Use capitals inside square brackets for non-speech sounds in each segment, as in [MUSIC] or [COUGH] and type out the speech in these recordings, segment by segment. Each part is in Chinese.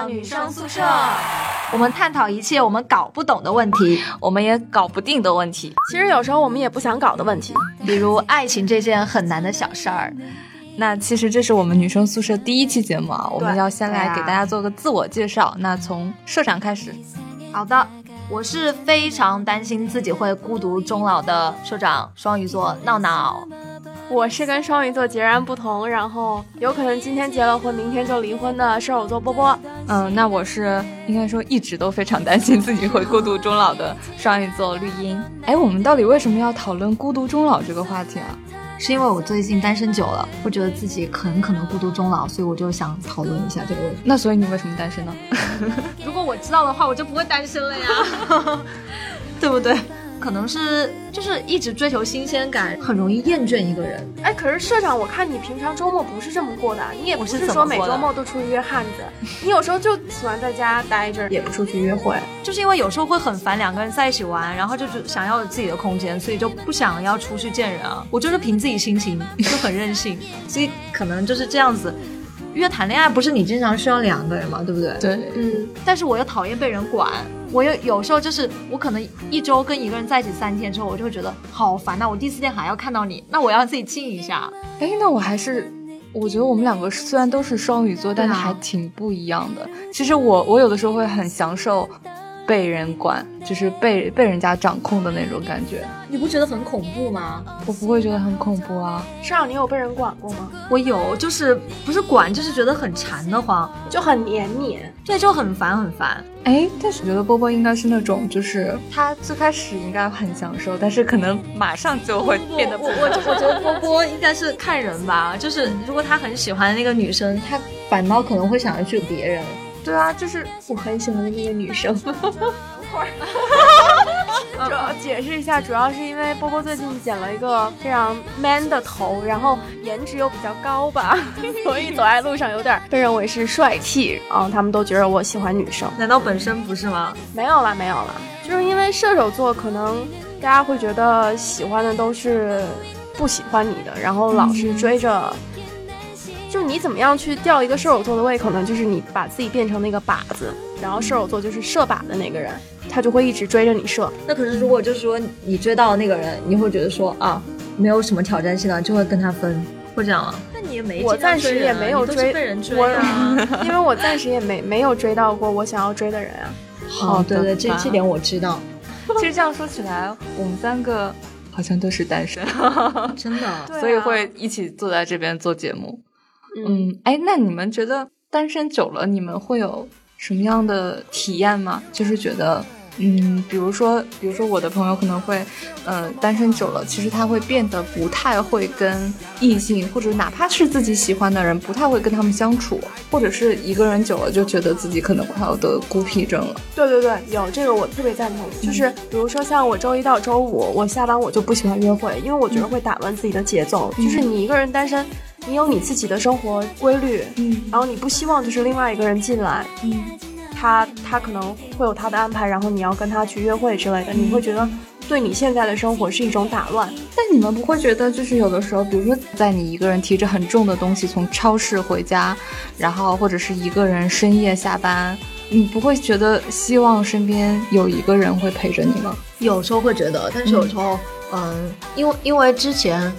到女生宿舍，我们探讨一切我们搞不懂的问题，我们也搞不定的问题。其实有时候我们也不想搞的问题，比如爱情这件很难的小事儿。那其实这是我们女生宿舍第一期节目啊，我们要先来给大家做个自我介绍。那从社长开始。好的，我是非常担心自己会孤独终老的社长，双鱼座闹闹。我是跟双鱼座截然不同，然后有可能今天结了婚，明天就离婚的射手座波波。嗯，那我是应该说一直都非常担心自己会孤独终老的双鱼座绿茵。哎，我们到底为什么要讨论孤独终老这个话题啊？是因为我最近单身久了，我觉得自己很可能孤独终老，所以我就想讨论一下这个问题。那所以你为什么单身呢？[LAUGHS] 如果我知道的话，我就不会单身了呀，[LAUGHS] 对不对？可能是就是一直追求新鲜感，很容易厌倦一个人。哎，可是社长，我看你平常周末不是这么过的，你也不是说每 [LAUGHS] 周末都出去约汉子，你有时候就喜欢在家待着，也不出去约会。就是因为有时候会很烦两个人在一起玩，然后就是想要有自己的空间，所以就不想要出去见人啊。我就是凭自己心情，就很任性，所以可能就是这样子。约谈恋爱不是你经常需要两个人嘛，对不对？对，嗯。但是我又讨厌被人管，我又有时候就是我可能一周跟一个人在一起三天之后，我就会觉得好烦呐。我第四天还要看到你，那我要自己静一下。哎，那我还是我觉得我们两个虽然都是双鱼座，但是还挺不一样的。其实我我有的时候会很享受。被人管，就是被被人家掌控的那种感觉，你不觉得很恐怖吗？我不会觉得很恐怖啊。是啊，你有被人管过吗？我有，就是不是管，就是觉得很馋的慌，就很黏你，对，就很烦很烦。哎，但是我觉得波波应该是那种，就是他最开始应该很享受，但是可能马上就会变得。我我我觉得波波应该是看人吧，就是如果他很喜欢那个女生，他反倒可能会想要去别人。对啊，就是我很喜欢的那个女生。等会儿，主要解释一下，主要是因为波波最近剪了一个非常 man 的头，然后颜值又比较高吧，[LAUGHS] 所以走在路上有点被认为是帅气啊。他们都觉得我喜欢女生，难道本身不是吗？没有啦，没有啦，就是因为射手座，可能大家会觉得喜欢的都是不喜欢你的，然后老是追着。就你怎么样去吊一个射手座的胃口呢？就是你把自己变成那个靶子，然后射手座就是射靶的那个人，他就会一直追着你射。那可是如果就是说你追到那个人，你会觉得说啊，没有什么挑战性了，就会跟他分，会这样吗？那你也没，我暂时也没有追被人追啊，[LAUGHS] 因为我暂时也没没有追到过我想要追的人啊。好，对对，这这点我知道。其实这样说起来，我们三个好像都是单身，[LAUGHS] 真的，[LAUGHS] 所以会一起坐在这边做节目。嗯，哎，那你们觉得单身久了，你们会有什么样的体验吗？就是觉得，嗯，比如说，比如说我的朋友可能会，嗯，单身久了，其实他会变得不太会跟异性，或者哪怕是自己喜欢的人，不太会跟他们相处，或者是一个人久了就觉得自己可能快要得孤僻症了。对对对，有这个我特别赞同。就是比如说像我周一到周五，我下班我就不喜欢约会，因为我觉得会打乱自己的节奏。就是你一个人单身。你有你自己的生活规律，嗯，然后你不希望就是另外一个人进来，嗯，他他可能会有他的安排，然后你要跟他去约会之类的，你会觉得对你现在的生活是一种打乱。但你们不会觉得就是有的时候，比如说在你一个人提着很重的东西从超市回家，然后或者是一个人深夜下班，你不会觉得希望身边有一个人会陪着你吗？有时候会觉得，但是有时候，嗯，因为因为之前。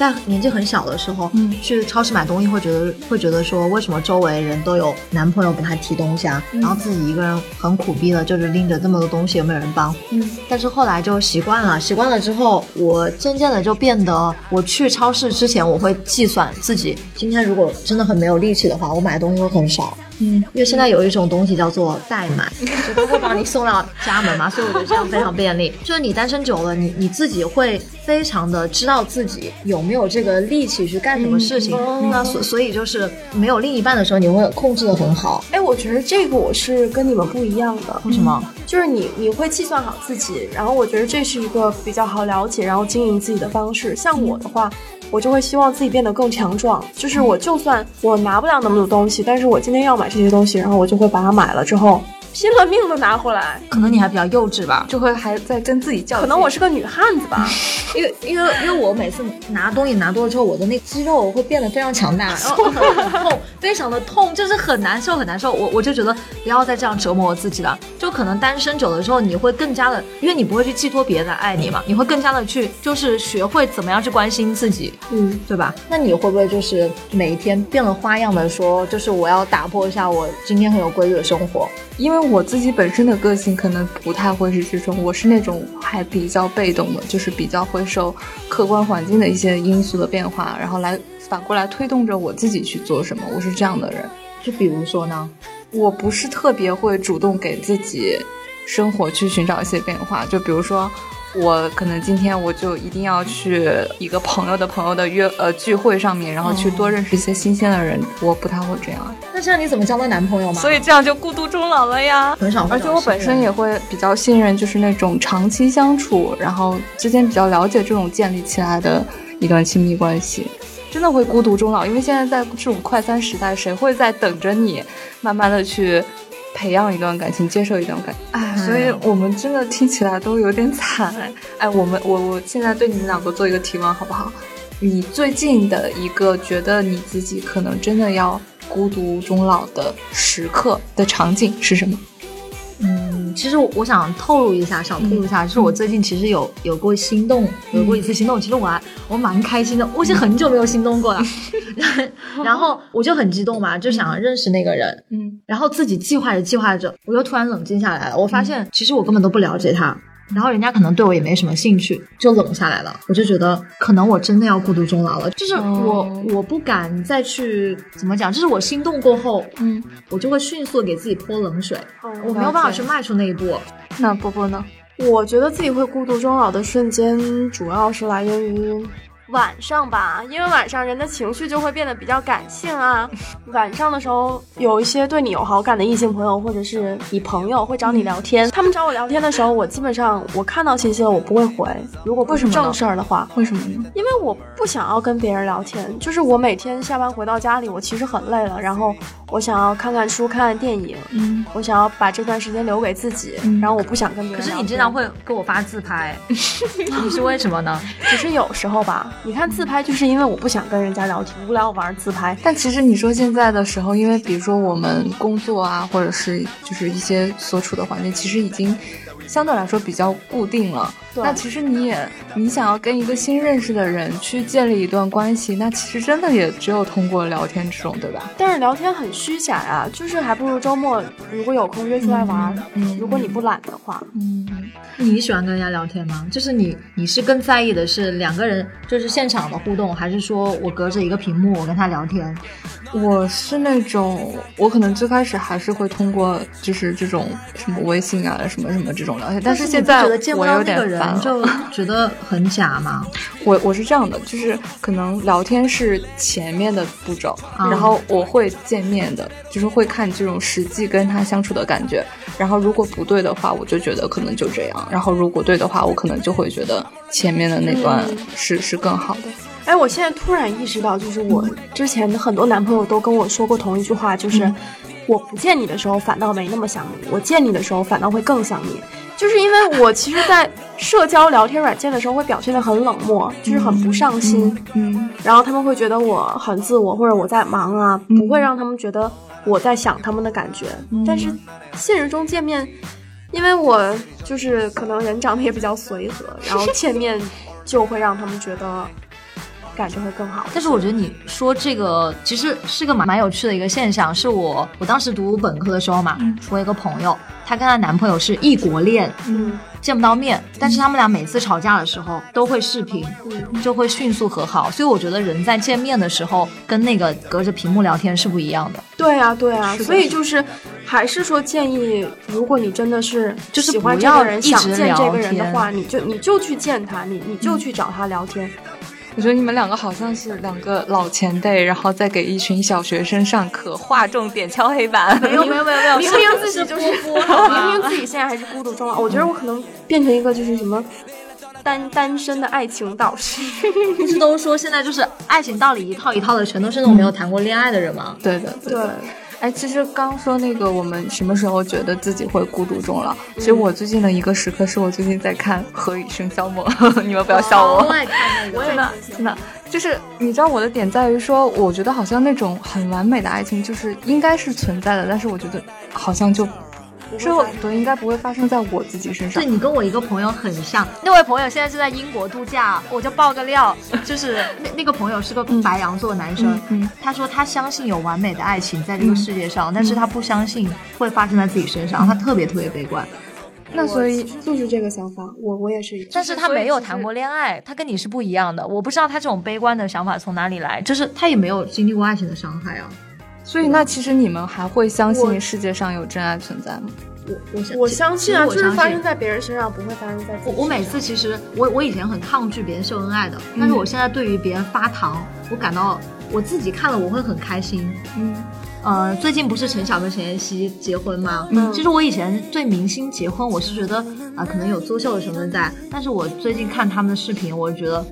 在年纪很小的时候，嗯，去超市买东西会觉得会觉得说，为什么周围人都有男朋友给他提东西啊，然后自己一个人很苦逼的，就是拎着这么多东西，有没有人帮？嗯，但是后来就习惯了，习惯了之后，我渐渐的就变得，我去超市之前，我会计算自己今天如果真的很没有力气的话，我买的东西会很少。嗯，因为现在有一种东西叫做代买，[LAUGHS] 就会把你送到家门嘛，[LAUGHS] 所以我觉得这样非常便利。就是你单身久了，你你自己会非常的知道自己有没有这个力气去干什么事情。那所所以就是没有另一半的时候，你会控制的很好。哎，我觉得这个我是跟你们不一样的。为什么？就是你你会计算好自己，然后我觉得这是一个比较好了解，然后经营自己的方式。像我的话。我就会希望自己变得更强壮，就是我就算我拿不了那么多东西，但是我今天要买这些东西，然后我就会把它买了之后，拼了命的拿回来。可能你还比较幼稚吧，就会还在跟自己较。可能我是个女汉子吧，[LAUGHS] 因为因为因为我每次拿东西拿多了之后，我的那肌肉会变得非常强大，[LAUGHS] 然后很痛，非常的痛，就是很难受很难受。我我就觉得不要再这样折磨我自己了。就可能单身久了之后，你会更加的，因为你不会去寄托别人来爱你嘛，你会更加的去就是学会怎么样去关心自己，嗯，对吧？那你会不会就是每一天变了花样的说，就是我要打破一下我今天很有规律的生活？因为我自己本身的个性可能不太会是这种，我是那种还比较被动的，就是比较会受客观环境的一些因素的变化，然后来反过来推动着我自己去做什么。我是这样的人。就比如说呢，我不是特别会主动给自己生活去寻找一些变化。就比如说。我可能今天我就一定要去一个朋友的朋友的约呃聚会上面，然后去多认识一些新鲜的人。我不太会这样。那这样你怎么交到男朋友吗？所以这样就孤独终老了呀。很少，而且我本身也会比较信任，就是那种长期相处，然后之间比较了解这种建立起来的一段亲密关系，真的会孤独终老。因为现在在这种快餐时代，谁会在等着你慢慢的去？培养一段感情，接受一段感情，哎，所以我们真的听起来都有点惨，哎，我们我我现在对你们两个做一个提问好不好？你最近的一个觉得你自己可能真的要孤独终老的时刻的场景是什么？其实我想透露一下，想透露一下，就是我最近其实有有过心动，有过一次心动。其实我还我蛮开心的，我已经很久没有心动过了。[LAUGHS] 然后我就很激动嘛，就想认识那个人。嗯，然后自己计划着计划着，我又突然冷静下来了。我发现其实我根本都不了解他。然后人家可能对我也没什么兴趣，就冷下来了。我就觉得可能我真的要孤独终老了。就是我我不敢再去怎么讲，就是我心动过后，嗯，我就会迅速给自己泼冷水，我没有办法去迈出那一步。那波波呢？我觉得自己会孤独终老的瞬间，主要是来源于。晚上吧，因为晚上人的情绪就会变得比较感性啊。[LAUGHS] 晚上的时候，有一些对你有好感的异性朋友或者是你朋友会找你聊天。他们找我聊天的时候，我基本上我看到信息了，我不会回。如果不是正事儿的话，为什么呢？因为我不想要跟别人聊天。就是我每天下班回到家里，我其实很累了，然后我想要看看书、看看电影。嗯，我想要把这段时间留给自己。然后我不想跟别人。可是你经常会给我发自拍，[LAUGHS] 你是为什么呢？[LAUGHS] 只是有时候吧。你看自拍，就是因为我不想跟人家聊天，无聊玩自拍。但其实你说现在的时候，因为比如说我们工作啊，或者是就是一些所处的环境，其实已经。相对来说比较固定了，那其实你也你想要跟一个新认识的人去建立一段关系，那其实真的也只有通过聊天这种，对吧？但是聊天很虚假呀，就是还不如周末如果有空约出来玩。嗯，如果你不懒的话，嗯，你喜欢跟人家聊天吗？就是你你是更在意的是两个人就是现场的互动，还是说我隔着一个屏幕我跟他聊天？我是那种，我可能最开始还是会通过就是这种什么微信啊什么什么这种。但是现在我有点烦，就觉得很假嘛。[LAUGHS] 我我是这样的，就是可能聊天是前面的步骤，然后我会见面的，就是会看这种实际跟他相处的感觉。然后如果不对的话，我就觉得可能就这样。然后如果对的话，我可能就会觉得前面的那段是是更好的。哎，我现在突然意识到，就是我之前的很多男朋友都跟我说过同一句话，就是我不见你的时候反倒没那么想你，我见你的时候反倒会更想你。就是因为我其实，在社交聊天软件的时候会表现的很冷漠，就是很不上心，嗯，然后他们会觉得我很自我，或者我在忙啊，不会让他们觉得我在想他们的感觉。但是现实中见面，因为我就是可能人长得也比较随和，然后见面就会让他们觉得。感觉会更好，但是我觉得你说这个其实是个蛮蛮有趣的一个现象。是我我当时读本科的时候嘛，我一个朋友，她跟她男朋友是异国恋，嗯，见不到面，但是他们俩每次吵架的时候都会视频，就会迅速和好。所以我觉得人在见面的时候跟那个隔着屏幕聊天是不一样的。对啊，对啊，所以就是还是说建议，如果你真的是就是喜欢这个人，想见这个人的话，你就你就去见他，你你就去找他聊天。我觉得你们两个好像是两个老前辈，然后再给一群小学生上课，划重点，敲黑板。[LAUGHS] 没有没有没有没有，明明自己就是明明自己现在还是孤独终老。我觉得我可能变成一个就是什么单单身的爱情导师。不是都说现在就是爱情道理一套一套的，全都是那种没有谈过恋爱的人吗？对的，对。哎，其实刚说那个，我们什么时候觉得自己会孤独终老？其实我最近的一个时刻是我最近在看《何以笙箫默》，[LAUGHS] 你们不要笑我。我也看那个，真的真的，就是你知道我的点在于说，我觉得好像那种很完美的爱情，就是应该是存在的，但是我觉得好像就。之后都应该不会发生在我自己身上。对你跟我一个朋友很像，那位朋友现在是在英国度假，我就爆个料，[LAUGHS] 就是那那个朋友是个白羊座男生，他说他相信有完美的爱情在这个世界上，但是他不相信会发生在自己身上，他特别特别悲观。那所以就是这个想法，我我也是。但是他没有谈过恋爱，他跟你是不一样的。我不知道他这种悲观的想法从哪里来，就是他也没有经历过爱情的伤害啊。所以，那其实你们还会相信世界上有真爱存在吗？我我我相信啊，就是发生在别人身上不会发生在自己。我我每次其实我我以前很抗拒别人秀恩爱的，但是我现在对于别人发糖，我感到我自己看了我会很开心。嗯，呃，最近不是陈晓跟陈妍希结婚吗？嗯，其实我以前对明星结婚，我是觉得啊，可能有作秀的成分在，但是我最近看他们的视频，我觉得。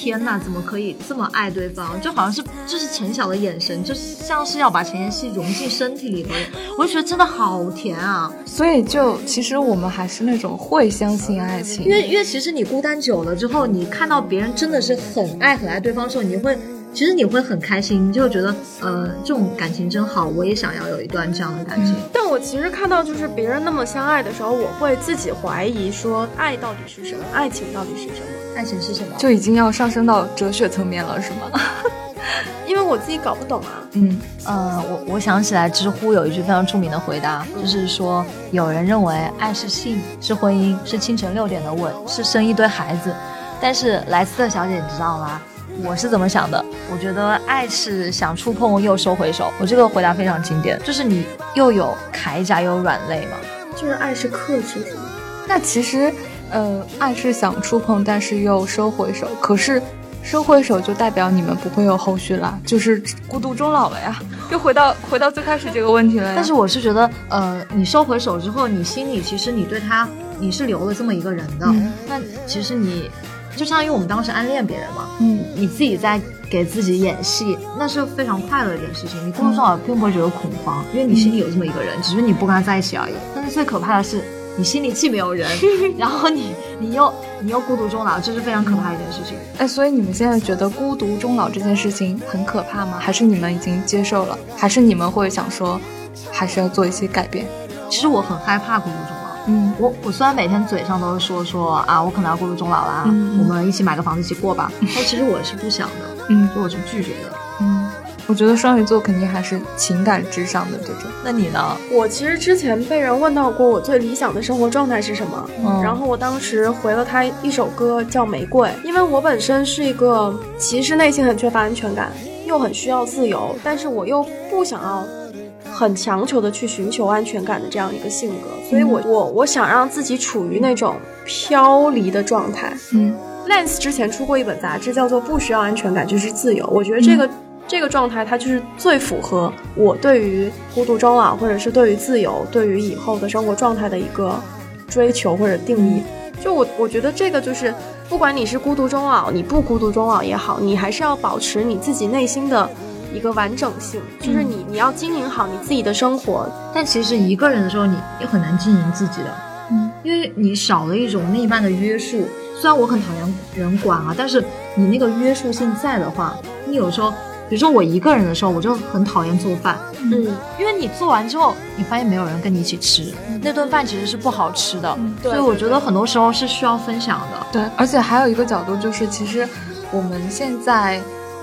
天呐，怎么可以这么爱对方？就好像是就是陈晓的眼神，就像是要把陈妍希融进身体里头，我就觉得真的好甜啊！所以就其实我们还是那种会相信爱情，因为因为其实你孤单久了之后，你看到别人真的是很爱很爱对方的时候，你会。其实你会很开心，你就觉得，呃，这种感情真好，我也想要有一段这样的感情。但我其实看到就是别人那么相爱的时候，我会自己怀疑说，爱到底是什么？爱情到底是什么？爱情是什么？就已经要上升到哲学层面了，是吗？[LAUGHS] 因为我自己搞不懂啊。嗯，呃，我我想起来，知乎有一句非常著名的回答，就是说，有人认为爱是性，是婚姻，是清晨六点的吻，是生一堆孩子，但是莱斯特小姐，你知道吗？我是怎么想的？我觉得爱是想触碰又收回手。我这个回答非常经典，就是你又有铠甲又有软肋嘛。就是爱是克制是吗？那其实，呃，爱是想触碰，但是又收回手。可是收回手就代表你们不会有后续了，就是孤独终老了呀。又回到回到最开始这个问题了。但是我是觉得，呃，你收回手之后，你心里其实你对他你是留了这么一个人的。那其实你。就相当于我们当时暗恋别人嘛，嗯，你自己在给自己演戏，那是非常快乐的一件事情。你孤独终老并不会觉得恐慌，因为你心里有这么一个人，只是你不跟他在一起而已。但是最可怕的是，你心里既没有人，[LAUGHS] 然后你你又你又孤独终老，这是非常可怕的一件事情。哎，所以你们现在觉得孤独终老这件事情很可怕吗？还是你们已经接受了？还是你们会想说，还是要做一些改变？其实我很害怕孤独终。嗯，我我虽然每天嘴上都是说说啊，我可能要孤独终老啦，我们一起买个房子一起过吧，但其实我是不想的，嗯，我是拒绝的，嗯，我觉得双鱼座肯定还是情感至上的这种。那你呢？我其实之前被人问到过我最理想的生活状态是什么，然后我当时回了他一首歌叫《玫瑰》，因为我本身是一个其实内心很缺乏安全感，又很需要自由，但是我又不想要。很强求的去寻求安全感的这样一个性格，所以我我我想让自己处于那种飘离的状态。嗯，Lance 之前出过一本杂志，叫做《不需要安全感就是自由》。我觉得这个这个状态，它就是最符合我对于孤独终老，或者是对于自由，对于以后的生活状态的一个追求或者定义。就我我觉得这个就是，不管你是孤独终老，你不孤独终老也好，你还是要保持你自己内心的。一个完整性，就是你你要经营好你自己的生活，但其实一个人的时候，你也很难经营自己的，嗯，因为你少了一种另一半的约束。虽然我很讨厌人管啊，但是你那个约束性在的话，你有时候，比如说我一个人的时候，我就很讨厌做饭，嗯，因为你做完之后，你发现没有人跟你一起吃，那顿饭其实是不好吃的，所以我觉得很多时候是需要分享的。对，而且还有一个角度就是，其实我们现在。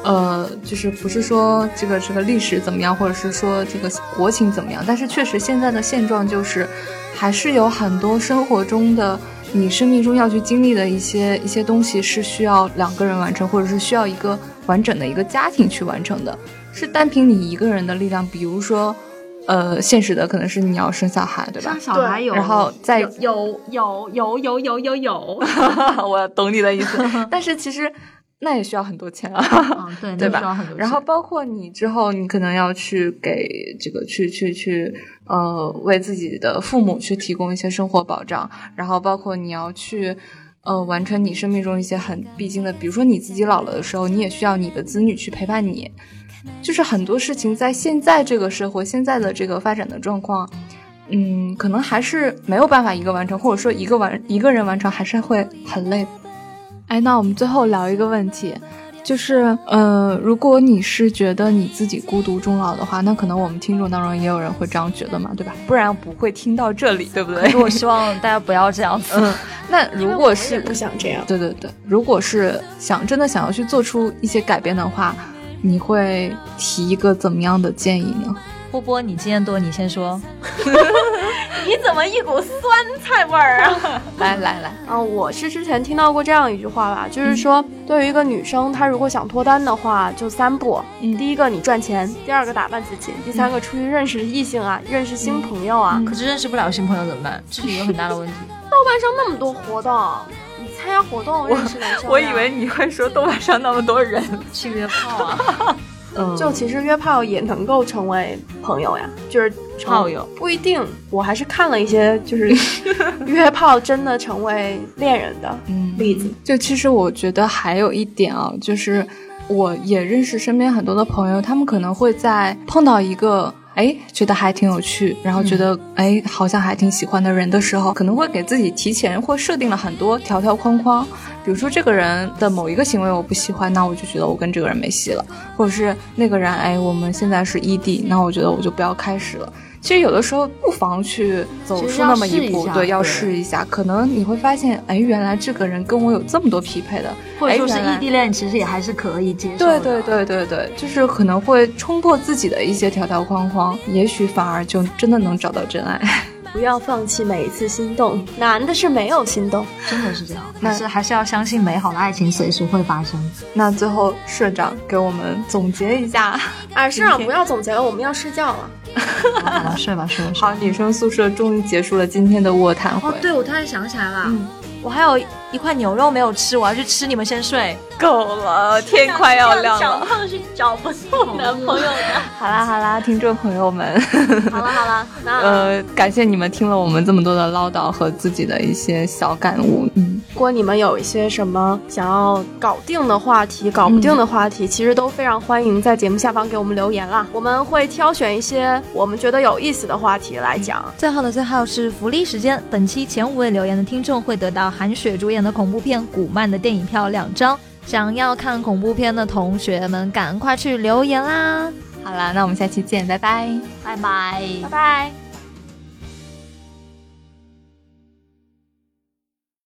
呃，就是不是说这个这个历史怎么样，或者是说这个国情怎么样？但是确实现在的现状就是，还是有很多生活中的你生命中要去经历的一些一些东西是需要两个人完成，或者是需要一个完整的一个家庭去完成的，是单凭你一个人的力量。比如说，呃，现实的可能是你要生小孩，对吧？生小孩有，然后再有有有有有有有，我懂你的意思。但是其实。那也需要很多钱啊，[LAUGHS] 对对吧？然后包括你之后，你可能要去给这个去去去呃，为自己的父母去提供一些生活保障，然后包括你要去呃，完成你生命中一些很必经的，比如说你自己老了的时候，你也需要你的子女去陪伴你。就是很多事情在现在这个社会、现在的这个发展的状况，嗯，可能还是没有办法一个完成，或者说一个完一个人完成还是会很累。哎，那我们最后聊一个问题。就是，呃，如果你是觉得你自己孤独终老的话，那可能我们听众当中也有人会这样觉得嘛，对吧？不然不会听到这里，对不对？我希望大家不要这样子。嗯，[LAUGHS] 那如果是不想这样，对对对，如果是想真的想要去做出一些改变的话，你会提一个怎么样的建议呢？波波，你经验多，你先说。[LAUGHS] 你怎么一股酸菜味儿啊？来 [LAUGHS] 来来，嗯，我是之前听到过这样一句话吧，就是说，对于一个女生，她如果想脱单的话，就三步。嗯，第一个你赚钱，第二个打扮自己，第三个出去认识异性啊，认识新朋友啊。可是认识不了新朋友怎么办？这是一个很大的问题。[LAUGHS] 豆瓣上那么多活动，你参加活动认识男生。我以为你会说豆瓣上那么多人去约炮啊。就其实约炮也能够成为朋友呀，就是炮友不一定。我还是看了一些，就是 [LAUGHS] 约炮真的成为恋人的例子。就其实我觉得还有一点啊，就是我也认识身边很多的朋友，他们可能会在碰到一个哎觉得还挺有趣，然后觉得哎好像还挺喜欢的人的时候，可能会给自己提前或设定了很多条条框框。比如说这个人的某一个行为我不喜欢，那我就觉得我跟这个人没戏了，或者是那个人，哎，我们现在是异地，那我觉得我就不要开始了。其实有的时候不妨去走出那么一步，对，要试一下，可能你会发现，哎，原来这个人跟我有这么多匹配的，或者说是异地恋，其实也还是可以接受。对对对对对，就是可能会冲破自己的一些条条框框，也许反而就真的能找到真爱。不要放弃每一次心动，难的是没有心动，真的是这样。但是还是要相信美好的爱情随时会发生。那最后社长给我们总结一下。啊，社长不要总结了，我们要睡觉了。好了，睡吧，睡吧。好，女生宿舍终于结束了今天的卧谈会。哦，对，我突然想起来了。我还有一块牛肉没有吃，我要去吃。你们先睡，够了，天快要亮了。小胖是找不到男朋友的。[LAUGHS] 好啦好啦，听众朋友们，好了好了，[LAUGHS] 那呃，感谢你们听了我们这么多的唠叨和自己的一些小感悟。嗯，如果你们有一些什么想要搞定的话题，搞不定的话题，其实都非常欢迎在节目下方给我们留言啦。我们会挑选一些我们觉得有意思的话题来讲。最后的最后是福利时间，本期前五位留言的听众会得到。韩雪主演的恐怖片《古曼》的电影票两张，想要看恐怖片的同学们赶快去留言啦！好啦，那我们下期见，拜拜，拜拜，拜拜。